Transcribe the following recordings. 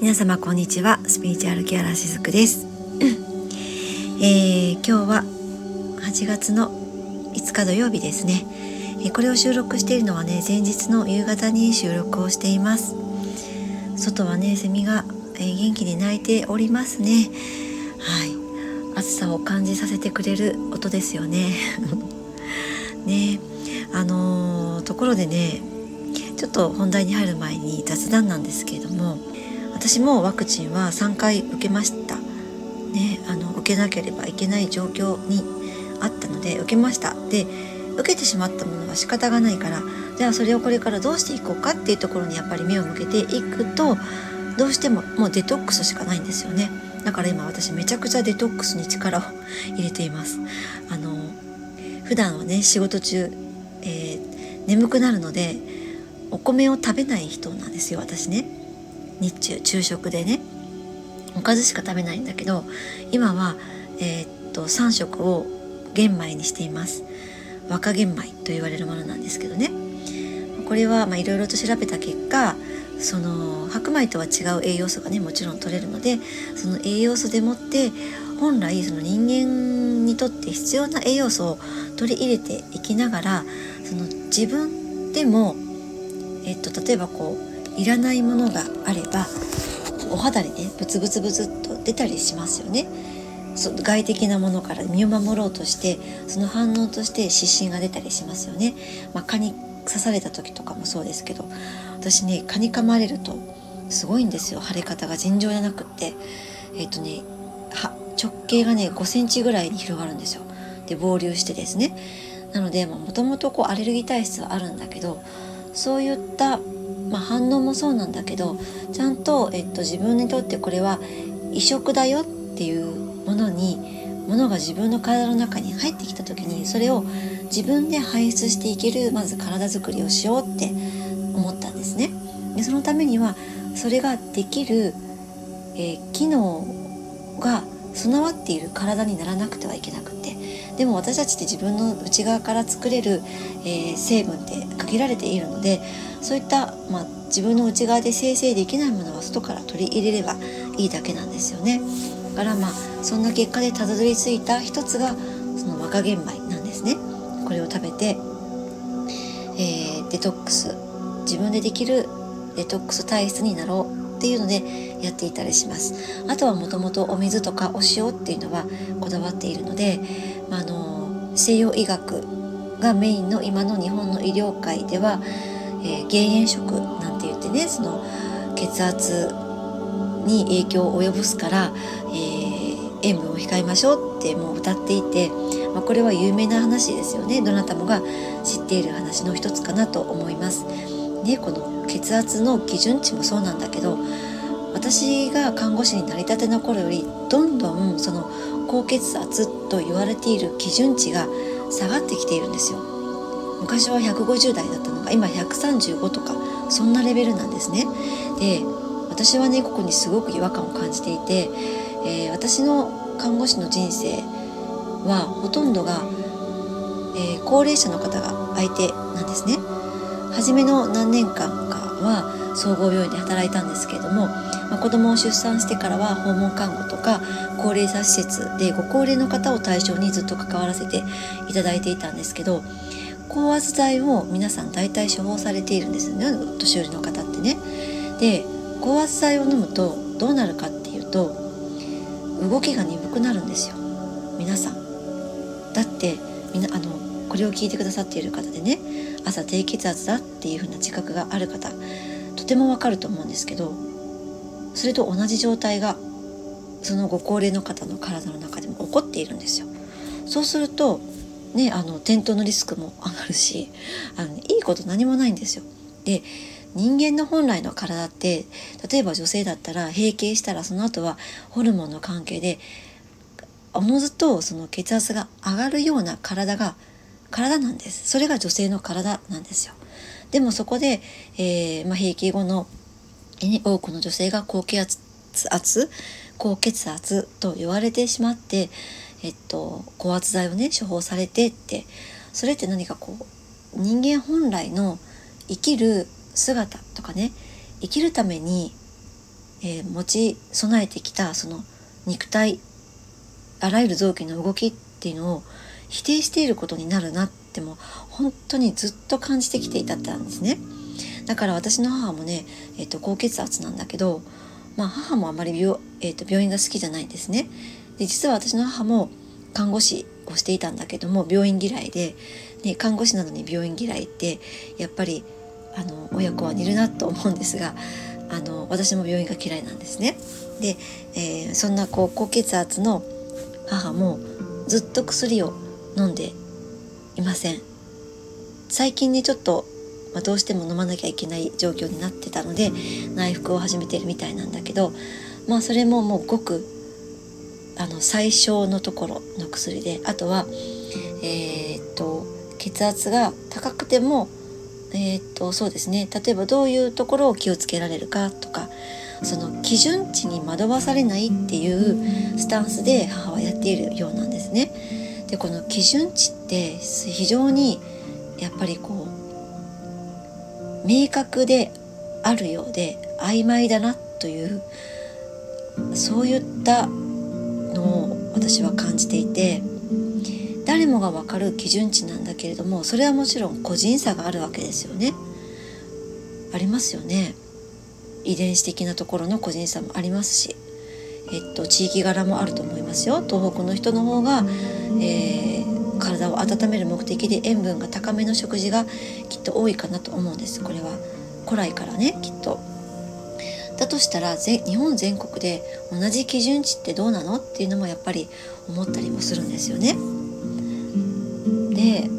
皆様こんにちは。スピリチュアルケアラーしずくです、えー、今日は8月の5日土曜日ですね、えー、これを収録しているのはね前日の夕方に収録をしています。外はねセミが、えー、元気に鳴いておりますね。はい。暑さを感じさせてくれる音ですよね。ね。あのところでねちょっと本題に入る前に雑談なんですけれども私もワクチンは3回受けました。ねあの受けなければいけない状況にあったので受けました。で受けてしまったものは仕方がないからじゃあそれをこれからどうしていこうかっていうところにやっぱり目を向けていくとどうしてももうデトックスしかないんですよね。だから今私めちゃくちゃデトックスに力を入れています。あの普段はね仕事中、えー、眠くなるのでお米を食べない人なんですよ私ね。日中昼食でねおかずしか食べないんだけど今は、えー、っと3食を玄米にしています。若玄米と言われるものなんですけどね。これはいろいろと調べた結果その白米とは違う栄養素がねもちろん取れるのでその栄養素でもって本来その人間にとって必要な栄養素を取り入れていきながらその自分でも、えっと、例えばこういらないものがあればお肌にねブツブツブツっと出たりしますよね。外的なものから身を守ろうとしてその反応として湿疹が出たりしますよね。まあ、蚊に刺された時とかもそうですけど私ね蚊に噛まれるとすごいんですよ腫れ方が尋常じゃなくってえっ、ー、とね直径がね5センチぐらいに広がるんですよ。で膨流してですねなのでもともとアレルギー体質はあるんだけどそういったまあ、反応もそうなんだけどちゃんと、えっと、自分にとってこれは移植だよっていうものにものが自分の体の中に入ってきた時にそれを自分で排出していけるまず体づくりをしようって思ったんですね。でそのためにはそれができる、えー、機能が備わっている体にならなくてはいけなくてでも私たちって自分の内側から作れる、えー、成分って限られているのでそういった、まあ、自分の内側で生成できないものは外から取り入れればいいだけなんですよね。だからまあそんな結果でたどり着いた一つがその若玄米なんですね。これを食べて、えー、デトックス自分でできるデトックス体質になろうっていうのでやっていたりしますあとはもともとお水とかお塩っていうのはこだわっているので、あ、の西洋医学がメインの今の日本の医療界ではえー、減塩食なんて言ってねその血圧に影響を及ぼすから、えー、塩分を控えましょうってもう歌っていて、まあ、これは有名な話ですよねどなたもが知っている話の一つかなと思います。ね、この血圧の基準値もそうなんだけど私が看護師になりたての頃よりどんどんその高血圧と言われている基準値が下がってきているんですよ。昔は150代だったのが今135とかそんなレベルなんですね。で私はねここにすごく違和感を感じていて、えー、私の看護師の人生はほとんどが、えー、高齢者の方が相手なんですね。初めの何年間かは総合病院で働いたんですけれども、まあ、子供を出産してからは訪問看護とか高齢者施設でご高齢の方を対象にずっと関わらせていただいていたんですけど高圧剤を皆さん大体処方されているんですよねお年寄りの方ってね。で高圧剤を飲むとどうなるかっていうと動きが鈍くなるんですよ皆さん。だってみなあのこれを聞いてくださっている方でね朝低血圧だっていう風な自覚がある方とてもわかると思うんですけどそれと同じ状態がそのご高齢の方の体の中でも起こっているんですよ。そうするとね、あの転倒のリスクも上がるしあのいいこと何もないんですよ。で人間の本来の体って例えば女性だったら閉経したらその後はホルモンの関係でおのずとその血圧が上がるような体が体なんですそれが女性の体なんですよでもそこで、えー、まあ、閉経後の、多くの女性が高血圧高血圧と言われてしまってえっと、高圧剤をね処方されてってそれって何かこう人間本来の生きる姿とかね生きるためにえー、持ち備えてきたその肉体あらゆる臓器の動きっていうのを否定していることになるなっても本当にずっと感じてきていたんですね。だから私の母もね、えーと、高血圧なんだけど、まあ、母もあまり病,、えーと、病院が好きじゃないんですね。で実は私の母も看護師をしていたんだけども病院嫌いで、ね、看護師なのに病院嫌いってやっぱりあの親子は似るなと思うんですがあの私も病院が嫌いなんですね。で、えー、そんなこう高血圧の母もずっと薬を飲んでいません。最近ねちょっとまあ、どうしても飲まなきゃいけない状況になってたので内服を始めてるみたいなんだけどまあそれももうごくあの最小のところの薬であとはえー、っと血圧が高くてもえー、っとそうですね例えばどういうところを気をつけられるかとかその基準値に惑わされないっていうスタンスで母はやっているようなんですね。でこの基準値って非常にやっぱりこう明確であるようで曖昧だなというそういったのを私は感じていて誰もが分かる基準値なんだけれどもそれはもちろん個人差があるわけですよね。ありますよね。遺伝子的なところの個人差もありますし、えっと、地域柄もあると思いますよ。東北の人の方が、えー体を温める目的で塩分が高めの食事がきっと多いかなと思うんですこれは古来からねきっと。だとしたら日本全国で同じ基準値ってどうなのっていうのもやっぱり思ったりもするんですよね。で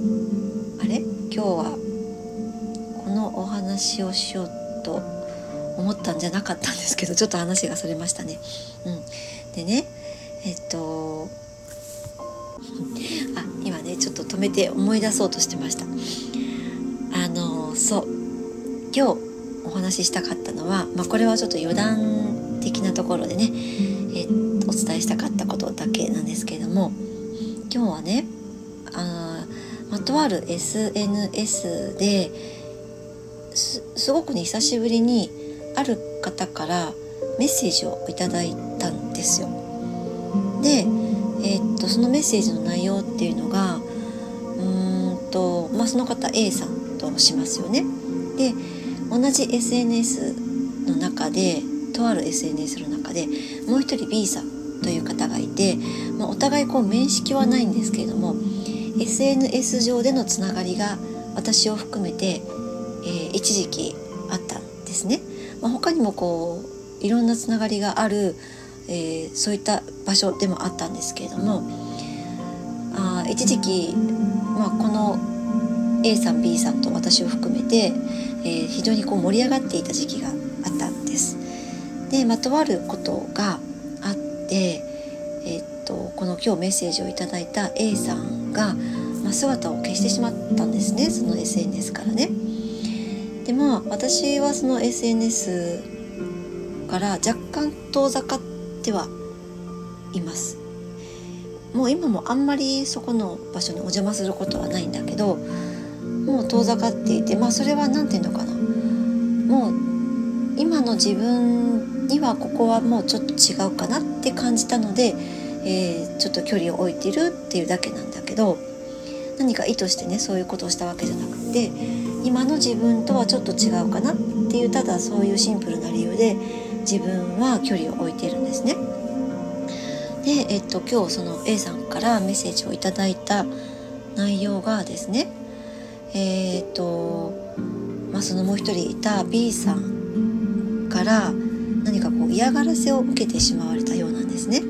あれ？今日はこのお話をしようと思ったんじゃなかったんですけどちょっと話がそれましたね。うん、でねえっとあ今ねちょっと止めて思い出そうとしてましたあのそう今日お話ししたかったのは、まあ、これはちょっと余談的なところでね、えお伝えしたかったことだけなんですけれども今日はねあ、ま、とある SNS ですすごくね久しぶりにある方からメッセージをいただいたんですよ。で、のメッセージの内容っていうのがうんと、まあ、その方 A さんとしますよね。で同じ SNS の中でとある SNS の中でもう一人 B さんという方がいて、まあ、お互いこう面識はないんですけれども SNS 上でのつながりが私を含めて、えー、一時期あったんですね。まあ、他にもこういろんなつながりがあるえー、そういった場所でもあったんですけれどもあ一時期、まあ、この A さん B さんと私を含めて、えー、非常にこう盛り上がっていた時期があったんです。で、まとあることがあって、えー、っとこの今日メッセージをいただいた A さんが、まあ、姿を消してしまったんですねその SNS からね。でまあ私はその SNS から若干遠ざかってはいますもう今もあんまりそこの場所にお邪魔することはないんだけどもう遠ざかっていてまあそれは何て言うのかなもう今の自分にはここはもうちょっと違うかなって感じたので、えー、ちょっと距離を置いてるっていうだけなんだけど何か意図してねそういうことをしたわけじゃなくて今の自分とはちょっと違うかなっていうただそういうシンプルな理由で自分は距離を置いているんですね。で、えっと、今日その A さんからメッセージをいただいた内容がですねえー、っと、まあ、そのもう一人いた B さんから何かこう嫌がらせを受けてしまわれたようなんですね。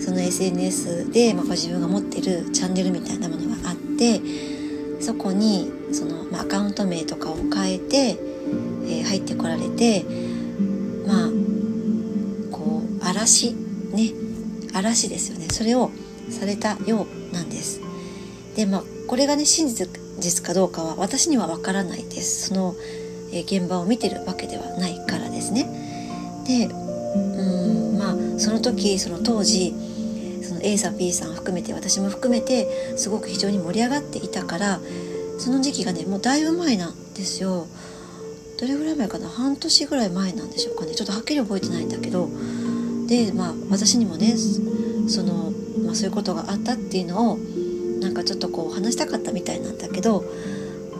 その SNS で、まあ、自分が持ってるチャンネルみたいなものがあってそこにその、まあ、アカウント名とかを変えて、えー、入ってこられてまあこう嵐ね嵐ですよねそれをされたようなんです。でまあこれがね真実かどうかは私にはわからないです。その、え、現場を見てるわけではないからですね。でうんまあその時その当時その A さん B さん含めて私も含めてすごく非常に盛り上がっていたからその時期がねもうだいぶ前なんですよ。どれぐらい前かな？半年ぐらい前なんでしょうかねちょっとはっきり覚えてないんだけどでまあ私にもねその、まあ、そういうことがあったっていうのをなんかちょっとこう話したかったみたいなんだけど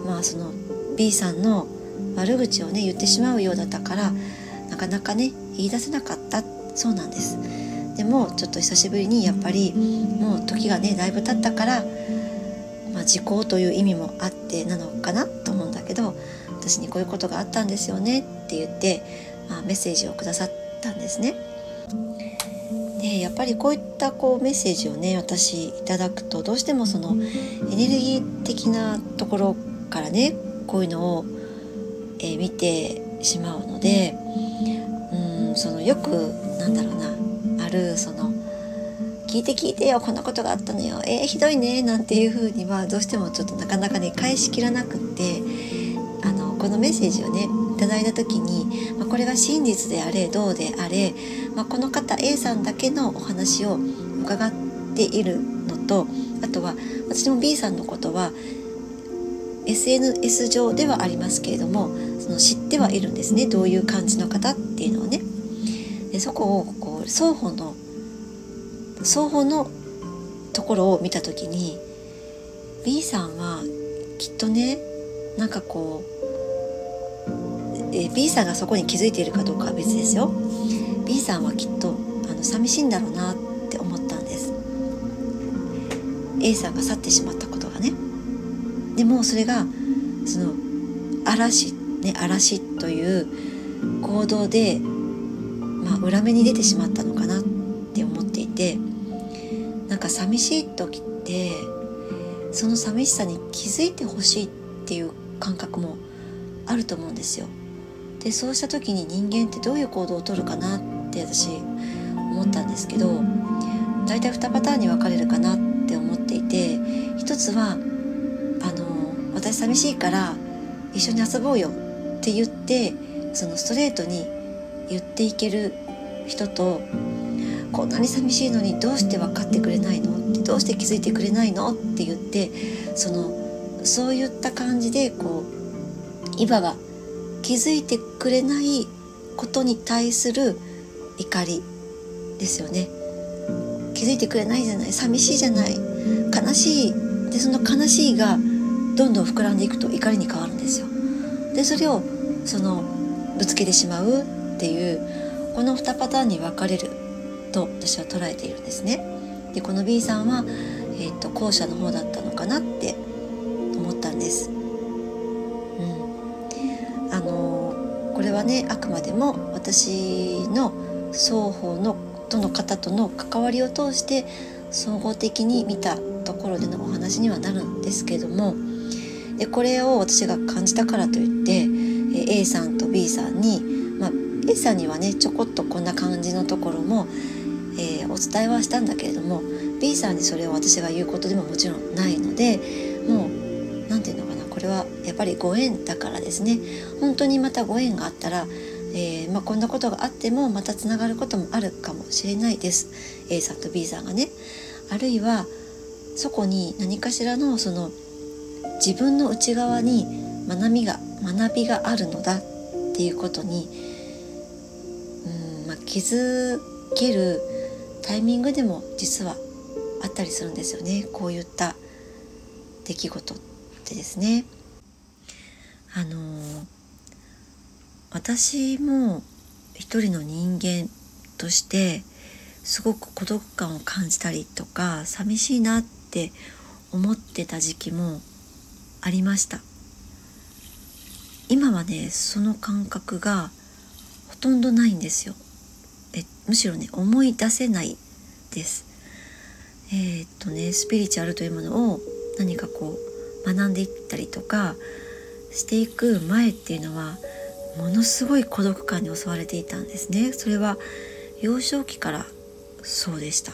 まあその B さんの悪口をね言ってしまうようだったからなかなかね言い出せなかったそうなんですでもちょっと久しぶりにやっぱりもう時がねだいぶ経ったから、まあ、時効という意味もあってなのかなと思うんだけど私にこういうことがあったんですよねって言って、まあ、メッセージをくださったんですね。でやっぱりこういったこうメッセージをね私いただくとどうしてもそのエネルギー的なところからねこういうのを、えー、見てしまうのでうんそのよくなんだろうなあるその聞いて聞いてよこんなことがあったのよえー、ひどいねなんていうふうにはどうしてもちょっとなかなかね返しきらなくってあのこのメッセージをねいただいた時に、まあ、これが真実であれどうであれ、まあ、この方 A さんだけのお話を伺っているのとあとは私も B さんのことは SNS 上ではありますけれどもその知ってはいるんですねどういう感じの方っていうのをね。でそこをこう双方の双方のところを見た時に B さんはきっとねなんかこうえー、B さんがそこに気づいているかどうかは別ですよ。B さんはきっとあの寂しいんだろうなって思ったんです。A さんが去ってしまったことがね。でもそれがその嵐ね嵐という行動でまあ裏目に出てしまったのかなって思っていてなんか寂しい時ってその寂しさに気づいてほしいっていう感覚もあると思うんですよ。でそうした時に人間ってどういう行動をとるかなって私思ったんですけど大体2パターンに分かれるかなって思っていて一つはあの私寂しいから一緒に遊ぼうよって言ってそのストレートに言っていける人とこんなに寂しいのにどうして分かってくれないのってどうして気づいてくれないのって言ってそのそういった感じでこういわば気づいてくれないことに対する怒りですよね。気づいてくれないじゃない。寂しいじゃない。悲しい。でその悲しいがどんどん膨らんでいくと怒りに変わるんですよ。でそれをそのぶつけてしまうっていうこの2パターンに分かれると私は捉えているんですね。でこの B さんは、えーと、と後者の方だったのかなっても私の双方のとの方との関わりを通して総合的に見たところでのお話にはなるんですけどもでこれを私が感じたからといって A さんと B さんに、まあ、A さんにはねちょこっとこんな感じのところも、えー、お伝えはしたんだけれども B さんにそれを私が言うことでももちろんないのでもう何て言うのかなこれはやっぱりご縁だからですね。本当にまたご縁があったら、えー、まあ、こんなことがあってもまたつながることもあるかもしれないです。A さんと B さんがね。あるいはそこに何かしらのその自分の内側に学びが学びがあるのだっていうことにうん、まあ、気づけるタイミングでも実はあったりするんですよね。こういった出来事ってですね。あの私も一人の人間としてすごく孤独感を感じたりとか寂しいなって思ってた時期もありました。今はねその感覚がほとんどないんですよ。えむしろね思い出せないです。えー、っとねスピリチュアルというものを何かこう学んでいったりとかしていく前っていうのはものすごい孤独感に襲われていたんですね。それは幼少期からそうでした。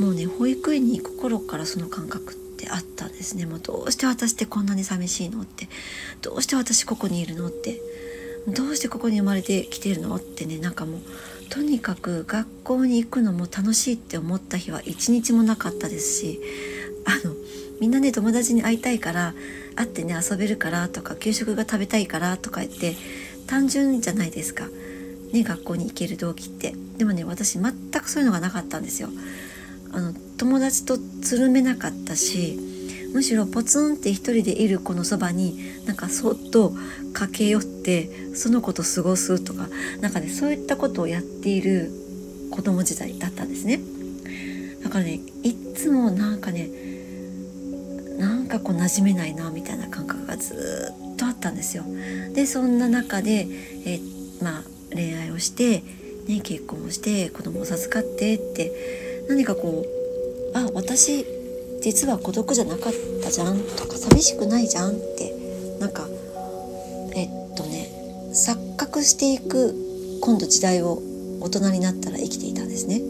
もうね保育園に行く頃からその感覚ってあったんですね。もうどうして私ってこんなに寂しいのって。どうして私ここにいるのって。どうしてここに生まれてきてるのってね。なんかもうとにかく学校に行くのも楽しいって思った日は一日もなかったですしあのみんなね友達に会いたいから会ってね遊べるからとか給食が食べたいからとか言って単純じゃないですか、ね、学校に行ける動機って。でもね私全くそういうのがなかったんですよ。あの友達とつるめなかったしむしろポツンって一人でいる子のそばになんかそっと駆け寄ってその子と過ごすとかなんかねそういったことをやっている子供時代だったんですね。だからねいつもなんかねかこう馴染めないなみたいな感覚がずっとあったんですよ。でそんな中で、えまあ恋愛をして、ね、結婚をして子供を授かってって何かこうあ私実は孤独じゃなかったじゃんとか寂しくないじゃんってなんかえっとね錯覚していく今度時代を大人になったら生きていたんですね。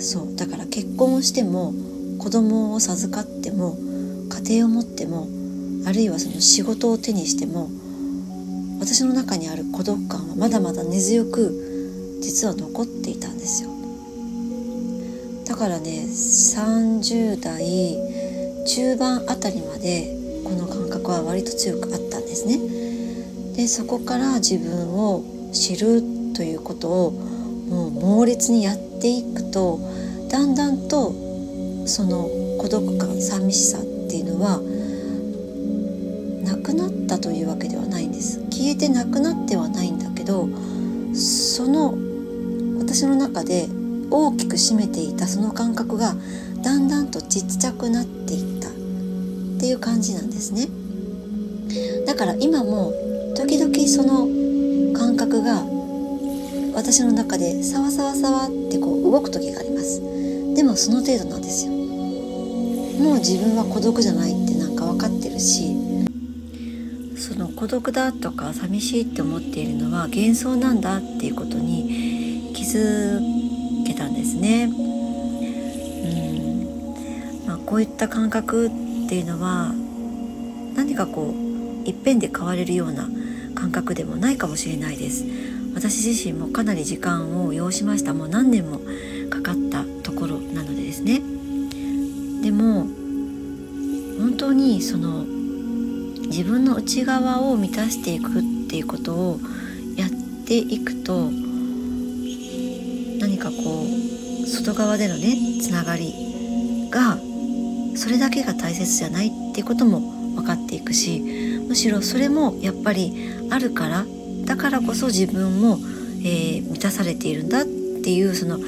そうだから結婚をしても子供を授かっても家庭を持ってもあるいはその仕事を手にしても私の中にある孤独感はまだまだ根強く実は残っていたんですよだからね30代中盤あたりまでこの感覚は割と強くあったんですね。でそこから自分を知るということをもう猛烈にやっていくとだんだんとその孤独感寂しさっていうのはなくなったというわけではないんです。消えてなくなってはないんだけどその私の中で大きく占めていたその感覚がだんだんとちっちゃくなっていった。っていう感じなんですね。だから今も時々その感覚が私の中でサワサワサワってこう動く時があります。でもその程度なんですよ。もう自分は孤独じゃないってなんか分かってるしその孤独だとか寂しいって思っているのは幻想なんだっていうことに気づけたんですね。うんまあ、こういった感覚っていうのは何かこういっぺんで変われるような感覚でもないかもしれないです。私自身もかなり時間を要しましたもう何年もにその自分の内側を満たしていくっていうことをやっていくと何かこう外側でのねつながりがそれだけが大切じゃないっていうことも分かっていくしむしろそれもやっぱりあるからだからこそ自分も、えー、満たされているんだっていうその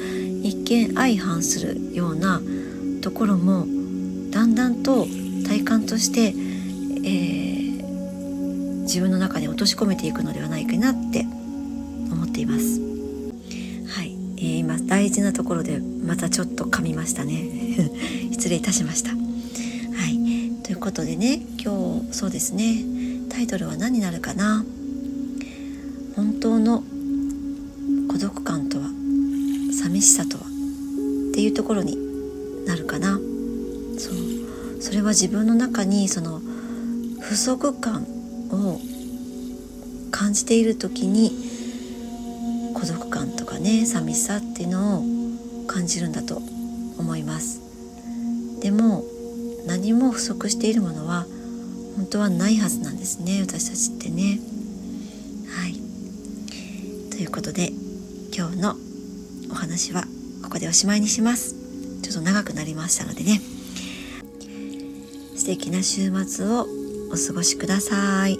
一見相反するようなところもだんだんと感として、えー、自分の中に落とし込めていくのではないかなって思っています。はい、えー、今大事なところでまたちょっと噛みましたね。失礼いたしました。はい、ということでね今日そうですねタイトルは何になるかな？本当の孤独感とは寂しさとはっていうところになるかなれは自分の中にその不足感を感じている時に孤独感とかね寂しさっていうのを感じるんだと思います。でも何も不足しているものは本当はないはずなんですね私たちってね。はい。ということで今日のお話はここでおしまいにします。ちょっと長くなりましたのでね。素敵な週末をお過ごしください。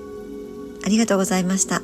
ありがとうございました。